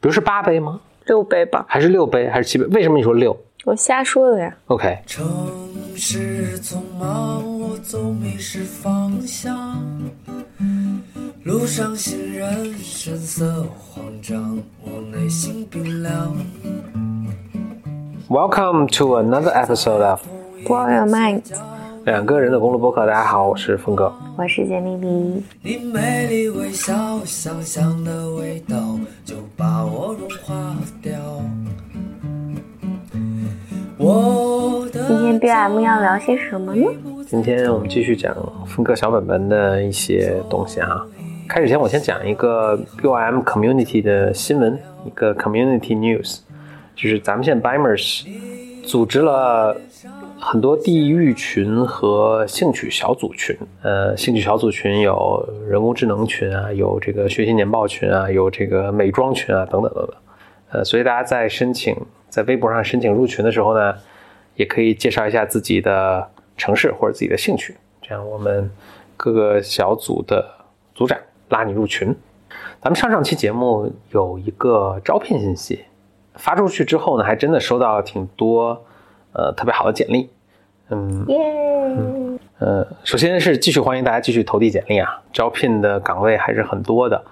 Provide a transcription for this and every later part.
比如是八杯吗？六杯吧，还是六杯？还是七杯？为什么你说六我瞎说的呀。？OK，城市匆忙，我总迷失方向。路上行人神色慌张，我内心冰凉。Welcome to another episode of Blow your mind，两个人的公路播客。大家好，我是峰哥。我是简丽丽。你美丽微笑，香香的味道就把我融化掉。我的今天 BM 要聊些什么呢？今天我们继续讲峰哥小本本的一些东西啊。开始前，我先讲一个 BOM Community 的新闻，一个 Community News，就是咱们现在 Bimers 组织了很多地域群和兴趣小组群。呃，兴趣小组群有人工智能群啊，有这个学习年报群啊，有这个美妆群啊，等等等等。呃，所以大家在申请在微博上申请入群的时候呢，也可以介绍一下自己的城市或者自己的兴趣，这样我们各个小组的组长拉你入群。咱们上上期节目有一个招聘信息发出去之后呢，还真的收到了挺多呃特别好的简历。嗯，耶！呃，首先是继续欢迎大家继续投递简历啊，招聘的岗位还是很多的。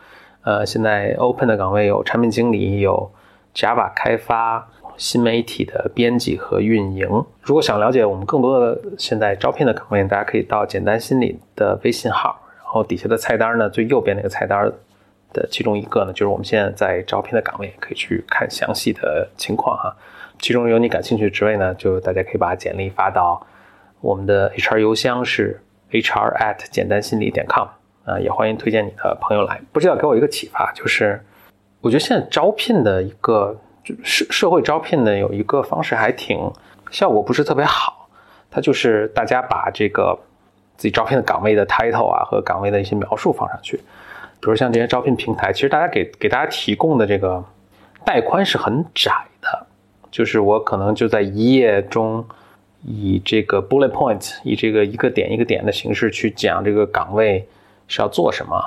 呃，现在 open 的岗位有产品经理，有 Java 开发、新媒体的编辑和运营。如果想了解我们更多的现在招聘的岗位，大家可以到简单心理的微信号，然后底下的菜单呢，最右边那个菜单的其中一个呢，就是我们现在在招聘的岗位，可以去看详细的情况哈。其中有你感兴趣的职位呢，就大家可以把简历发到我们的 HR 邮箱是 hr at 简单心理点 com 啊、也欢迎推荐你的朋友来。不知道给我一个启发，就是我觉得现在招聘的一个社社会招聘的有一个方式还挺效果不是特别好，它就是大家把这个自己招聘的岗位的 title 啊和岗位的一些描述放上去，比如像这些招聘平台，其实大家给给大家提供的这个带宽是很窄的，就是我可能就在一页中以这个 bullet point，以这个一个点一个点的形式去讲这个岗位是要做什么，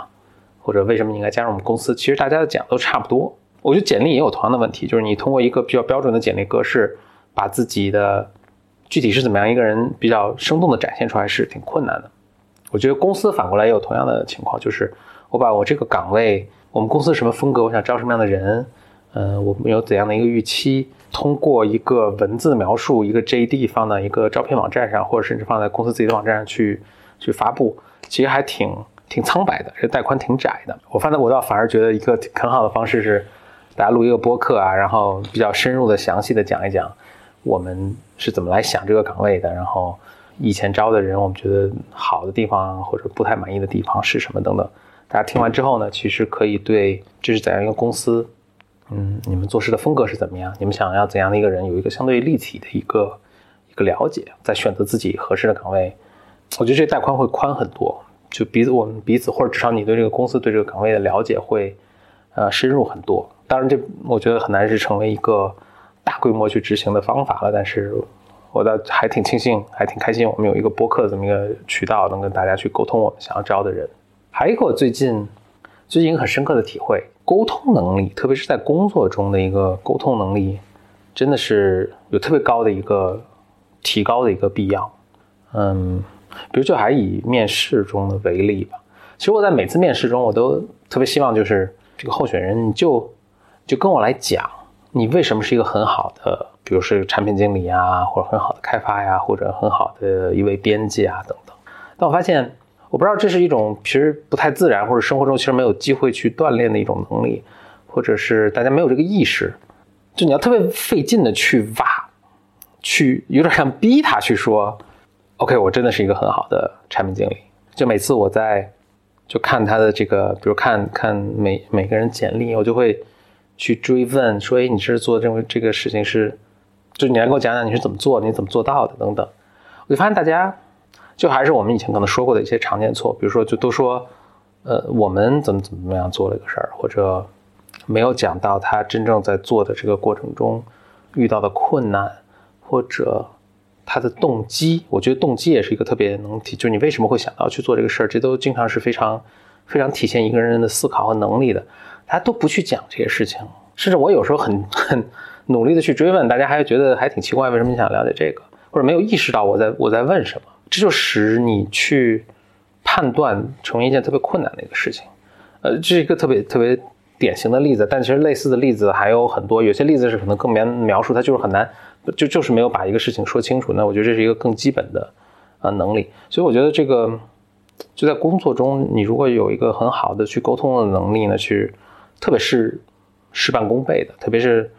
或者为什么你应该加入我们公司。其实大家的讲都差不多。我觉得简历也有同样的问题，就是你通过一个比较标准的简历格式，把自己的具体是怎么样一个人比较生动的展现出来是挺困难的。我觉得公司反过来也有同样的情况，就是我把我这个岗位，我们公司什么风格，我想招什么样的人，呃，我们有怎样的一个预期，通过一个文字描述，一个 JD 放到一个招聘网站上，或者甚至放在公司自己的网站上去去发布，其实还挺挺苍白的，这带宽挺窄的。我反正我倒反而觉得一个很好的方式是，大家录一个播客啊，然后比较深入的、详细的讲一讲我们是怎么来想这个岗位的，然后以前招的人，我们觉得好的地方或者不太满意的地方是什么等等。大家听完之后呢，其实可以对这是怎样一个公司，嗯，你们做事的风格是怎么样，你们想要怎样的一个人，有一个相对立体的一个一个了解，再选择自己合适的岗位。我觉得这带宽会宽很多，就彼此我们彼此或者至少你对这个公司对这个岗位的了解会呃深入很多。当然这我觉得很难是成为一个大规模去执行的方法了，但是我倒还挺庆幸，还挺开心，我们有一个播客这么一个渠道，能跟大家去沟通我们想要招的人。还有一个我最近最近一个很深刻的体会，沟通能力，特别是在工作中的一个沟通能力，真的是有特别高的一个提高的一个必要。嗯，比如就还以面试中的为例吧，其实我在每次面试中，我都特别希望就是这个候选人你就就跟我来讲，你为什么是一个很好的，比如是产品经理啊，或者很好的开发呀，或者很好的一位编辑啊等等。但我发现。我不知道这是一种其实不太自然，或者生活中其实没有机会去锻炼的一种能力，或者是大家没有这个意识，就你要特别费劲的去挖，去有点像逼他去说，OK，我真的是一个很好的产品经理。就每次我在就看他的这个，比如看看每每个人简历，我就会去追问说，哎，你是做这个这个事情是，就你来给我讲讲你是怎么做，你怎么做到的等等。我就发现大家。就还是我们以前可能说过的一些常见错，比如说就都说，呃，我们怎么怎么样做了一个事儿，或者没有讲到他真正在做的这个过程中遇到的困难，或者他的动机。我觉得动机也是一个特别能体，就你为什么会想到去做这个事儿，这都经常是非常非常体现一个人的思考和能力的。大家都不去讲这些事情，甚至我有时候很 很努力的去追问，大家还觉得还挺奇怪，为什么你想了解这个，或者没有意识到我在我在问什么，这就使你去判断成为一件特别困难的一个事情。呃，这是一个特别特别典型的例子，但其实类似的例子还有很多，有些例子是可能更难描述它就是很难，就就是没有把一个事情说清楚。那我觉得这是一个更基本的呃能力，所以我觉得这个就在工作中，你如果有一个很好的去沟通的能力呢，去特别是事半功倍的，特别是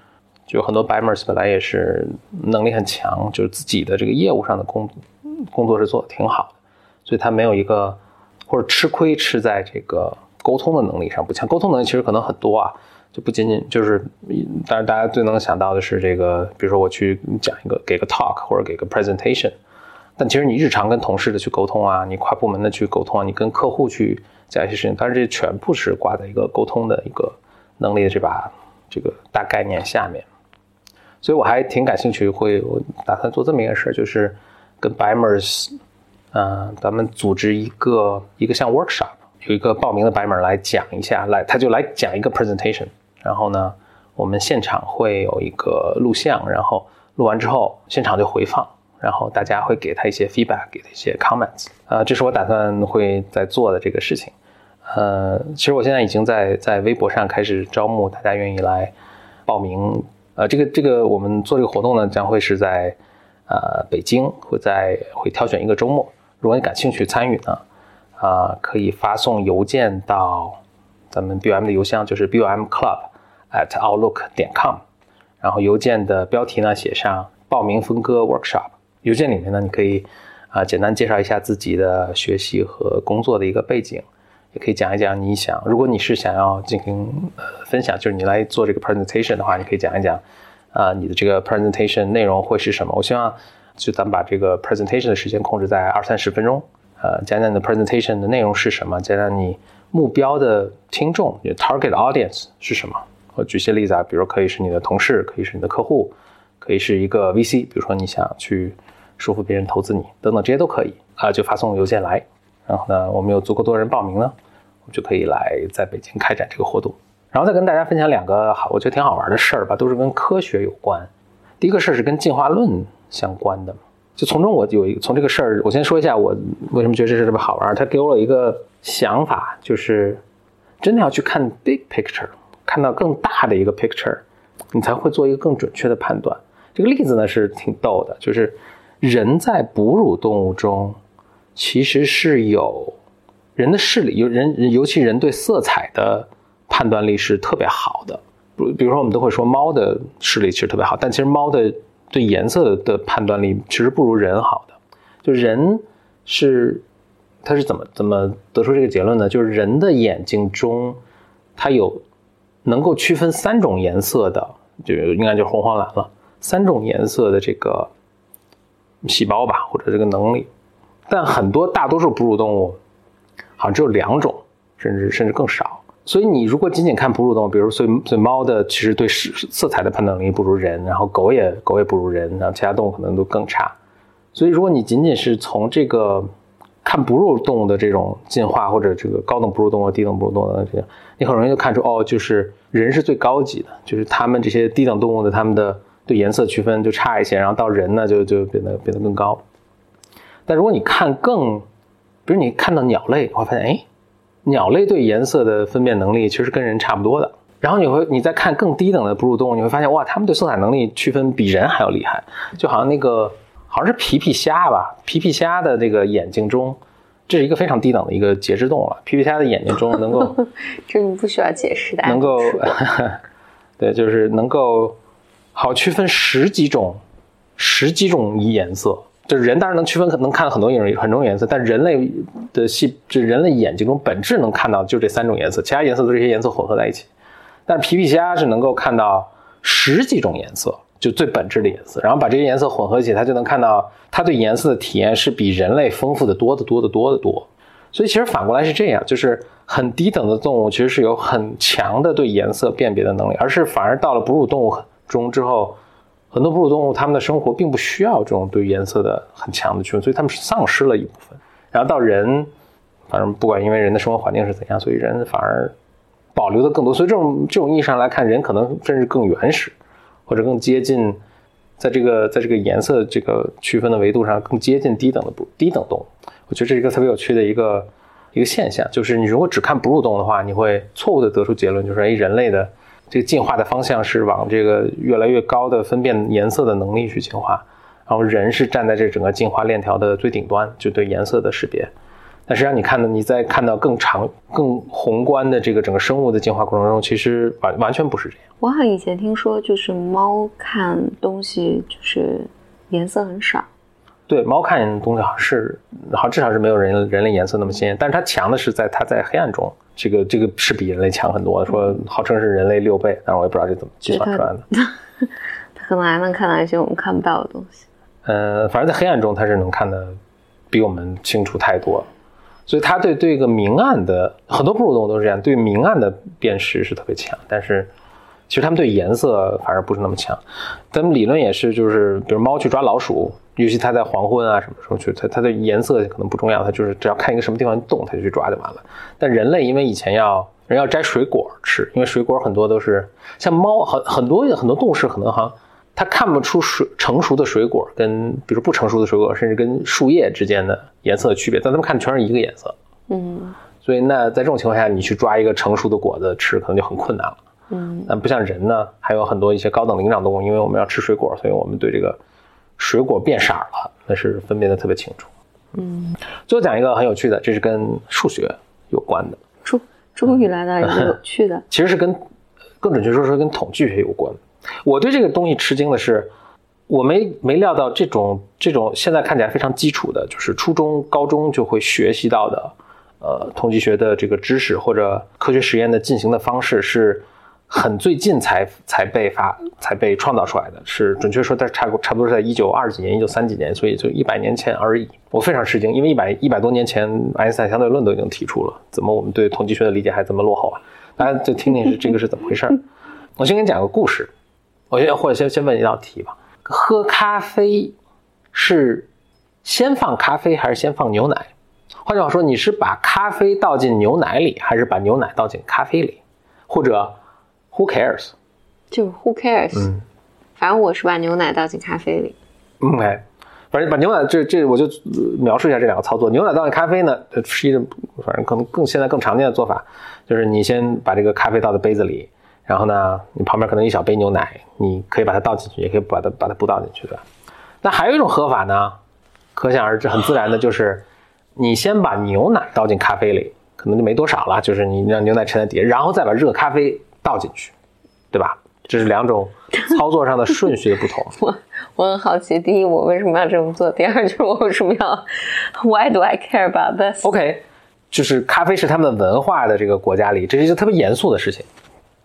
就很多 BIMers 本来也是能力很强，就是自己的这个业务上的工工作是做的挺好的，所以他没有一个或者吃亏吃在这个沟通的能力上不强。沟通能力其实可能很多啊，就不仅仅就是，当然大家最能想到的是这个，比如说我去讲一个给个 talk 或者给个 presentation，但其实你日常跟同事的去沟通啊，你跨部门的去沟通啊，你跟客户去讲一些事情，当然这全部是挂在一个沟通的一个能力的这把这个大概念下面。所以我还挺感兴趣，会我打算做这么一个事儿，就是跟 BIMers，嗯、咱们组织一个一个像 workshop，有一个报名的 BIMer 来讲一下，来他就来讲一个 presentation，然后呢，我们现场会有一个录像，然后录完之后现场就回放，然后大家会给他一些 feedback，给他一些 comments，呃，这是我打算会在做的这个事情。呃，其实我现在已经在在微博上开始招募大家愿意来报名。呃，这个这个我们做这个活动呢，将会是在呃北京，会在会挑选一个周末。如果你感兴趣参与呢，啊、可以发送邮件到咱们 BOM 的邮箱，就是 BOM Club at outlook 点 com，然后邮件的标题呢写上报名分割 workshop。邮件里面呢，你可以啊、简单介绍一下自己的学习和工作的一个背景。也可以讲一讲你想，如果你是想要进行呃分享，就是你来做这个 presentation 的话，你可以讲一讲啊、你的这个 presentation 内容会是什么。我希望就咱们把这个 presentation 的时间控制在二三十分钟，呃，讲讲你的 presentation 的内容是什么，讲讲你目标的听众，你的 target audience 是什么。我举些例子啊，比如可以是你的同事，可以是你的客户，可以是一个 VC，比如说你想去说服别人投资你，等等这些都可以啊、就发送邮件来。然后呢，我们有足够多人报名呢，我们就可以来在北京开展这个活动。然后再跟大家分享两个好，我觉得挺好玩的事儿吧，都是跟科学有关。第一个事儿是跟进化论相关的，就从中我有一从这个事儿，我先说一下我为什么觉得这事特别好玩。它给我了一个想法，就是真的要去看 big picture，看到更大的一个 picture，你才会做一个更准确的判断。这个例子呢是挺逗的，就是人在哺乳动物中其实是有人的视力，有人尤其人对色彩的判断力是特别好的。比比如说，我们都会说猫的视力其实特别好，但其实猫的对颜色的判断力其实不如人好的。就人是他是怎么怎么得出这个结论呢？就是人的眼睛中，它有能够区分三种颜色的，就应该就红黄蓝了，三种颜色的这个细胞吧，或者这个能力。但很多大多数哺乳动物好像只有两种，甚至甚至更少。所以你如果仅仅看哺乳动物，比如所以所以猫的其实对色色彩的判断能力不如人，然后狗也狗也不如人，然后其他动物可能都更差。所以如果你仅仅是从这个看哺乳动物的这种进化，或者这个高等哺乳动物、低等哺乳动物的这个，你很容易就看出哦，就是人是最高级的，就是他们这些低等动物的他们的对颜色区分就差一些，然后到人呢就就变得变得更高。但如果你看更，比如你看到鸟类，我会发现，哎，鸟类对颜色的分辨能力其实跟人差不多的。然后你会，你再看更低等的哺乳动物，你会发现，哇，它们对色彩能力区分比人还要厉害。就好像那个，好像是皮皮虾吧，皮皮虾的那个眼睛中，这是一个非常低等的一个节肢动物了。皮皮虾的眼睛中能够这 你不需要解释的，能够 对，就是能够好区分十几种十几种颜色。就是人当然能区分，能看到很多颜很多种颜色，但人类的细，就人类眼睛中本质能看到就这三种颜色，其他颜色都是这些颜色混合在一起。但皮皮虾是能够看到十几种颜色，就最本质的颜色，然后把这些颜色混合起来，它就能看到它对颜色的体验是比人类丰富的多得多得多得多。所以其实反过来是这样，就是很低等的动物其实是有很强的对颜色辨别的能力，而是反而到了哺乳动物中之后，很多哺乳动物它们的生活并不需要这种对颜色的很强的区分，所以它们是丧失了一部分。然后到人，反正不管因为人的生活环境是怎样，所以人反而保留的更多。所以这种这种意义上来看，人可能甚至更原始，或者更接近，在这个在这个颜色这个区分的维度上更接近低等的低等动物。我觉得这是一个特别有趣的一个一个现象，就是你如果只看哺乳动物的话，你会错误的得出结论，就是哎，人类的这个进化的方向是往这个越来越高的分辨颜色的能力去进化，然后人是站在这整个进化链条的最顶端，就对颜色的识别。但实际上，你看到你在看到更长、更宏观的这个整个生物的进化过程中，其实完完全不是这样。我好像以前听说，就是猫看东西就是颜色很少。对，猫看东西好像是，好至少是没有人人类颜色那么鲜艳。但是它强的是在它在黑暗中，这个这个是比人类强很多，说号称是人类六倍，但是我也不知道这怎么计算出来的。它可能还能看到一些我们看不到的东西。呃，反正在黑暗中它是能看的比我们清楚太多了。所以它对对一个明暗的很多哺乳动物都是这样，对明暗的辨识是特别强，但是其实它们对颜色反而不是那么强。咱们理论也是，就是比如猫去抓老鼠，尤其它在黄昏啊什么时候去，它它的颜色可能不重要，它就是只要看一个什么地方动，它就去抓就完了。但人类因为以前要人要摘水果吃，因为水果很多都是像猫很很多很多动物是可能哈。它看不出水成熟的水果跟比如不成熟的水果，甚至跟树叶之间的颜色的区别，但它们看的全是一个颜色。嗯，所以那在这种情况下，你去抓一个成熟的果子吃，可能就很困难了。嗯，但不像人呢，还有很多一些高等灵长动物，因为我们要吃水果，所以我们对这个水果变色了，那是分辨的特别清楚。嗯，最后讲一个很有趣的，这是跟数学有关的，终终于来到一个有趣的，其实是跟更准确说是跟统计学有关。我对这个东西吃惊的是，我没没料到这种这种现在看起来非常基础的，就是初中、高中就会学习到的，呃，统计学的这个知识或者科学实验的进行的方式，是很最近才才被发才被创造出来的。是准确说，在差差不多是在一九二几年、一九三几年，所以就一百年前而已。我非常吃惊，因为一百一百多年前，爱因斯坦相对论都已经提出了，怎么我们对统计学的理解还这么落后啊？大家就听听是这个是怎么回事儿。我先给你讲个故事。我先或者先先问一道题吧，喝咖啡是先放咖啡还是先放牛奶？换句话说，你是把咖啡倒进牛奶里，还是把牛奶倒进咖啡里？或者 Who cares？就 Who cares？嗯，反正我是把牛奶倒进咖啡里。OK，反正把牛奶这这我就描述一下这两个操作。牛奶倒进咖啡呢，是一种反正可能更现在更常见的做法，就是你先把这个咖啡倒在杯子里。然后呢，你旁边可能一小杯牛奶，你可以把它倒进去，也可以把它把它不倒进去的。那还有一种喝法呢，可想而知，很自然的就是你先把牛奶倒进咖啡里，可能就没多少了，就是你让牛奶沉在底下，然后再把热咖啡倒进去，对吧？这是两种操作上的顺序的不同。我我很好奇，第一，我为什么要这么做？第二，就是我为什么要？Why do I care about this? OK，就是咖啡是他们文化的这个国家里，这是一个特别严肃的事情。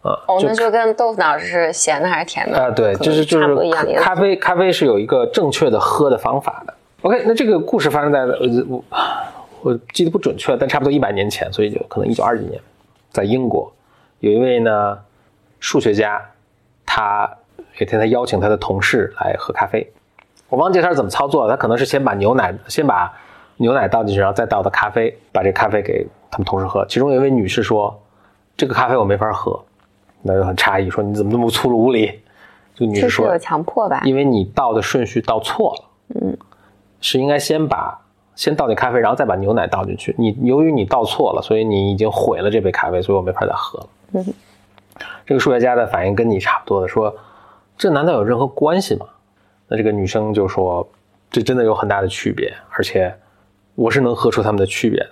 啊，哦，那就跟豆腐脑是咸的还是甜的啊？对，就是就是咖啡，咖啡是有一个正确的喝的方法的。OK，那这个故事发生在我我记得不准确，但差不多一百年前，所以就可能一九二几年，在英国有一位呢数学家，他有一天他邀请他的同事来喝咖啡，我忘记他是怎么操作，他可能是先把牛奶先把牛奶倒进去，然后再倒的咖啡，把这咖啡给他们同事喝。其中有一位女士说：“这个咖啡我没法喝。”那就很诧异，说你怎么那么粗鲁无礼？这个女士说：“有强迫吧？因为你倒的顺序倒错了，嗯，是应该先把先倒进咖啡，然后再把牛奶倒进去。你由于你倒错了，所以你已经毁了这杯咖啡，所以我没法再喝了。”嗯，这个数学家的反应跟你差不多的，说：“这难道有任何关系吗？”那这个女生就说：“这真的有很大的区别，而且我是能喝出他们的区别的。”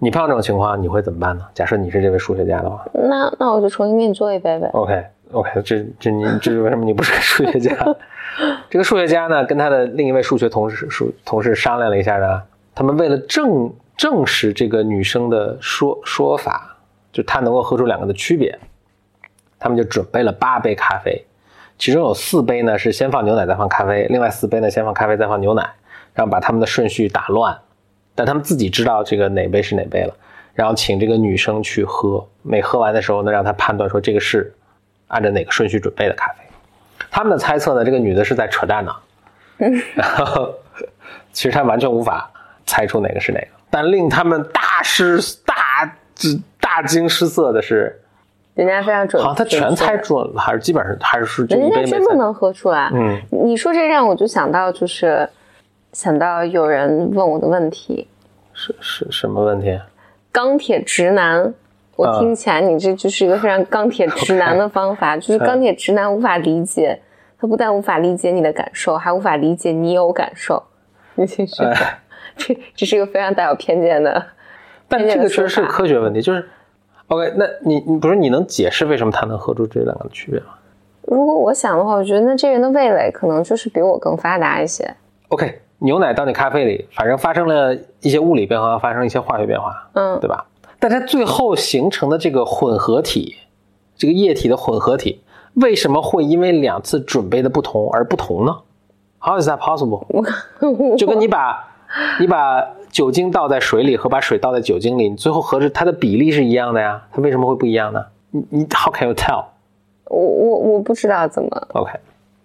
你碰到这种情况，你会怎么办呢？假设你是这位数学家的话，那那我就重新给你做一杯呗。OK OK，这这你这是为什么你不是个数学家？这个数学家呢，跟他的另一位数学同事数同事商量了一下呢，他们为了证证实这个女生的说说法，就她能够喝出两个的区别，他们就准备了八杯咖啡，其中有四杯呢是先放牛奶再放咖啡，另外四杯呢先放咖啡再放牛奶，然后把他们的顺序打乱。但他们自己知道这个哪杯是哪杯了，然后请这个女生去喝，每喝完的时候呢，让她判断说这个是按照哪个顺序准备的咖啡。他们的猜测呢，这个女的是在扯淡呢，然后其实她完全无法猜出哪个是哪个。但令他们大失大这大惊失色的是，人家非常准，好像他全猜准了，还是基本上还是人家。真的能喝出来。嗯，你说这让我就想到，就是想到有人问我的问题，是是什么问题？钢铁直男。我啊听起来你这就是一个非常钢铁直 男的方法，就是钢铁直男无法理解，他不但无法理解你的感受，还无法理解你有感受。你继续，哎 这这是一个非常带有偏见的。但这个确实是科学问题，就是 OK，那你你不是你能解释为什么他能喝出这两个的区别吗如果我想的话，我觉得那这人的味蕾可能就是比我更发达一些。？OK，牛奶到你咖啡里，反正发生了一些物理变化，发生一些化学变化，嗯对吧？但它最后形成的这个混合体，这个液体的混合体，为什么会因为两次准备的不同而不同呢？How is that possible？就跟你把你把酒精倒在水里和把水倒在酒精里，你最后合着它的比例是一样的呀，它为什么会不一样呢？你你 How can you tell？我我我不知道怎么 OK，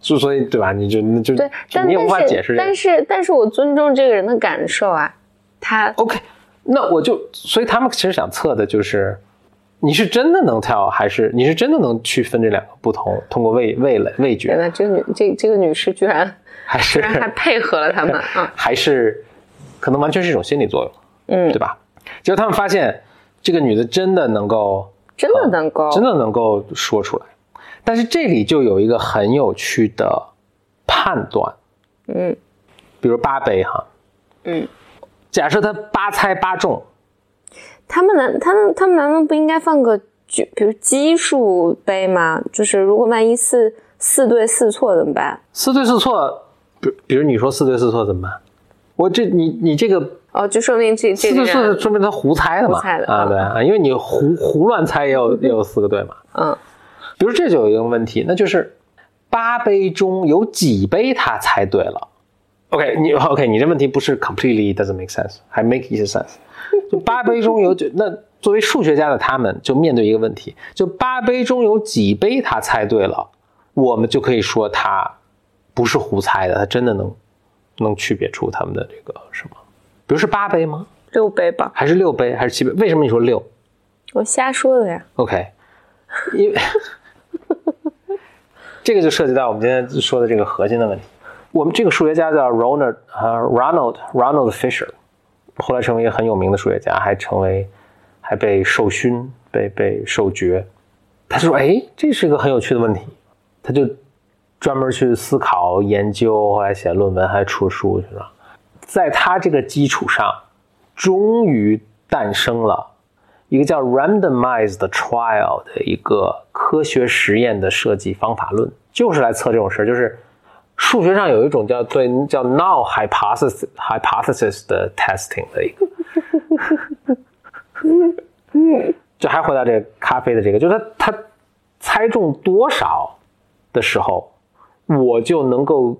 就所以对吧？你就那就对，但你也无法但是解释这个但。是但是我尊重这个人的感受啊，他 OK，那我就所以他们其实想测的就是，你是真的能跳，还是你是真的能区分这两个不同，通过味味蕾味原觉，来这个女这这个女士居然 还是居然还配合了他们啊，还是可能完全是一种心理作用，嗯。对，吧？结果他们发现这个女的真的能够真的能够真的能够说出来，但是这里就有一个很有趣的判断，嗯。比如八杯哈，嗯，假设他八猜八中，他们难他们他们难道不应该放个就比如奇数杯吗？就是如果万一四四对四错怎么办？四对四错，比比如你说四对四错怎么办？我这你你这个哦，就说明这这四对四说明他胡猜的嘛？胡猜的啊，嗯对啊，因为你胡胡乱猜也有也有四个对嘛。嗯比如这就有一个问题，那就是八杯中有几杯他猜对了？OK，你 OK，你这问题不是 completely doesn't make sense，还 make 一些 sense。就八杯中有九，那作为数学家的他们就面对一个问题，就八杯中有几杯他猜对了，我们就可以说他不是胡猜的，他真的能能区别出他们的这个什么？比如是八杯吗？六杯吧，还是六杯？还是七杯？为什么你说六我瞎说的呀。？OK，因为 这个就涉及到我们今天说的这个核心的问题。我们这个数学家叫 Ronald 呃 Ronald Ronald Fisher，后来成为一个很有名的数学家，还成为还被授勋，被被授爵。他说：“哎，这是一个很有趣的问题。”他就专门去思考研究，后来写论文，还出书去了。在他这个基础上，终于诞生了一个叫 randomized trial 的一个科学实验的设计方法论，就是来测这种事儿。就是数学上有一种叫对叫 null hypothesis hypothesis 的 testing 的一个。就还回到这个咖啡的这个，就是他他猜中多少的时候，我就能够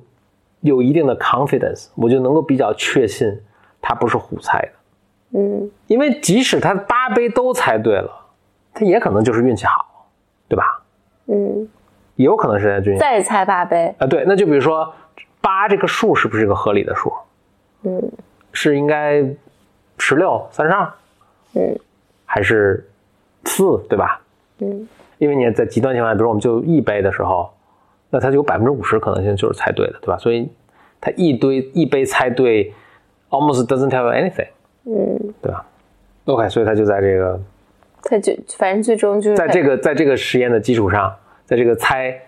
有一定的 confidence，我就能够比较确信他不是胡猜的。嗯因为即使他八杯都猜对了，他也可能就是运气好，对吧？嗯，也有可能是在均匀再猜八杯。啊，对，那就比如说八这个数是不是一个合理的数？嗯是应该十六、三十二，嗯还是四，对吧？嗯因为你在极端情况下，比如我们就一杯的时候，那它就有百分之五十可能性就是猜对的，对吧？所以它一堆一杯猜对，almost doesn't tell you anything，嗯，对吧？OK，所以它就在这个它就反正最终就是在这个在这个实验的基础上，在这个猜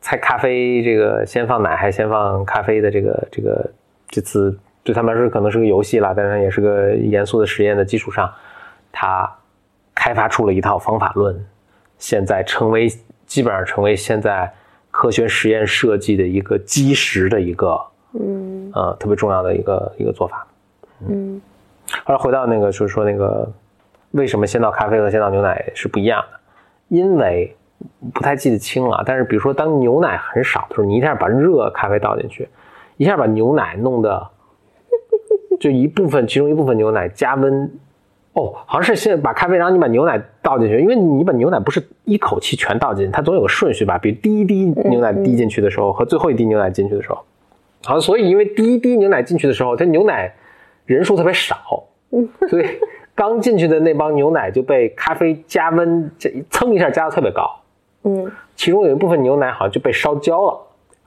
猜咖啡这个先放奶还是先放咖啡的这个这个这次对他们来说可能是个游戏啦，但是也是个严肃的实验的基础上，他开发出了一套方法论，现在成为基本上成为现在科学实验设计的一个基石的一个嗯呃特别重要的一个一个做法。嗯后来回到那个，就是说那个为什么先倒咖啡和先倒牛奶是不一样的？因为不太记得清了，但是比如说当牛奶很少的时候，你一下把热咖啡倒进去，一下把牛奶弄的 就一部分，其中一部分牛奶加温。哦，好像是先把咖啡，然后你把牛奶倒进去，因为你把牛奶不是一口气全倒进去，它总有个顺序吧？比如第一滴牛奶滴进去的时候和最后一滴牛奶进去的时候，好像所以因为第一滴牛奶进去的时候，它牛奶人数特别少，所以刚进去的那帮牛奶就被咖啡加温，这蹭一下加的特别高，嗯，其中有一部分牛奶好像就被烧焦了，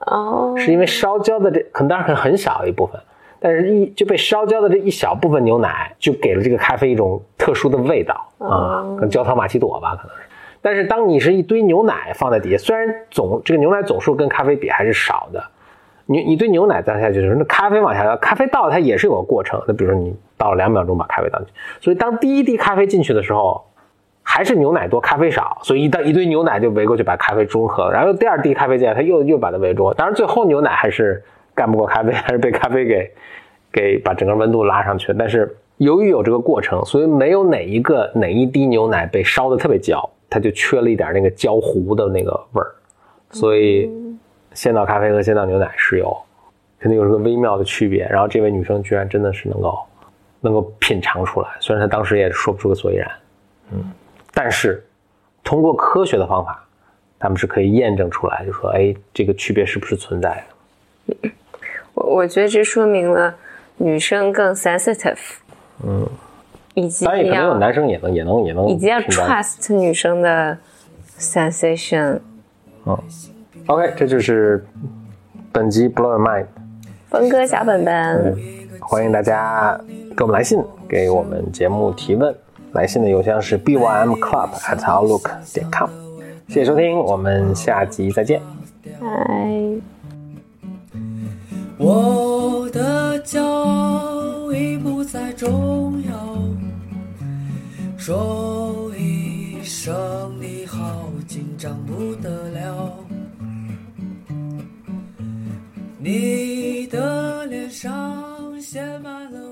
哦，是因为烧焦的这可能当然很很小一部分，但是一就被烧焦的这一小部分牛奶就给了这个咖啡一种特殊的味道啊，哦跟焦糖玛奇朵吧可能是。但是当你是一堆牛奶放在底下，虽然总这个牛奶总数跟咖啡比还是少的，你你对牛奶倒下去的时候，那咖啡往下倒，咖啡倒它也是有个过程。那比如说你倒了两秒钟把咖啡倒进去，所以当第一滴咖啡进去的时候，还是牛奶多咖啡少，所以一到一堆牛奶就围过去把咖啡中和了。然后第二滴咖啡进来，他又又把它围住。当然最后牛奶还是干不过咖啡，还是被咖啡给给把整个温度拉上去。但是由于有这个过程，所以没有哪一个哪一滴牛奶被烧的特别焦，它就缺了一点那个焦糊的那个味儿。所以鲜倒咖啡和鲜倒牛奶是有肯定有这个微妙的区别。然后这位女生居然真的是能够能够品尝出来，虽然她当时也说不出个所以然，嗯，但是通过科学的方法，他们是可以验证出来，就说哎，这个区别是不是存在的？我我觉得这说明了女生更 sensitive，嗯，以及当然也可能有要男生也能也能也能以及要 trust 女生的 sensation。嗯 OK，这就是本集 Blow Your Mind。峰哥小本本，欢迎大家给我们来信，给我们节目提问。来信的邮箱是 b y m club at outlook 点 com。谢谢收听，我们下集再见。嗨。我的骄傲已不再重要，说一声你好，紧张不得了。你的脸上写满了